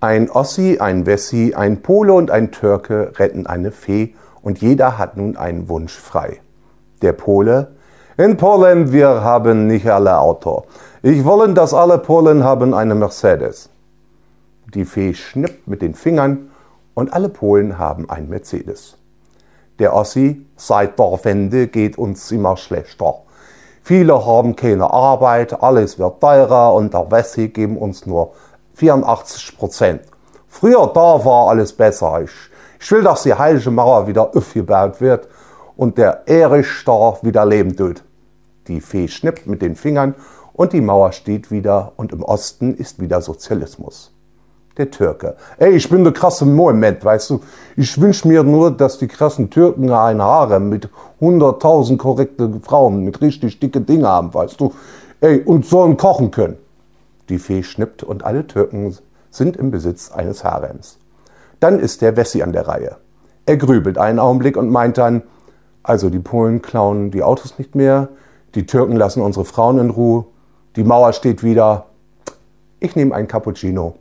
Ein Ossi, ein Wessi, ein Pole und ein Türke retten eine Fee und jeder hat nun einen Wunsch frei. Der Pole, in Polen wir haben nicht alle Auto. Ich wollen, dass alle Polen haben eine Mercedes. Die Fee schnippt mit den Fingern und alle Polen haben ein Mercedes. Der Ossi, seit der Wende geht uns immer schlechter. Viele haben keine Arbeit, alles wird teurer und der Wessi geben uns nur 84 Prozent. Früher da war alles besser. Ich, ich will, dass die Heilige Mauer wieder aufgebaut wird und der Erich da wieder leben tut. Die Fee schnippt mit den Fingern und die Mauer steht wieder und im Osten ist wieder Sozialismus. Der Türke. Ey, ich bin der krasse Moment, weißt du. Ich wünsch mir nur, dass die krassen Türken ein Harem mit 100.000 korrekte Frauen mit richtig dicke Dinge haben, weißt du. Ey, und sollen kochen können. Die Fee schnippt und alle Türken sind im Besitz eines Harems. Dann ist der Wessi an der Reihe. Er grübelt einen Augenblick und meint dann, also die Polen klauen die Autos nicht mehr, die Türken lassen unsere Frauen in Ruhe, die Mauer steht wieder. Ich nehme ein Cappuccino.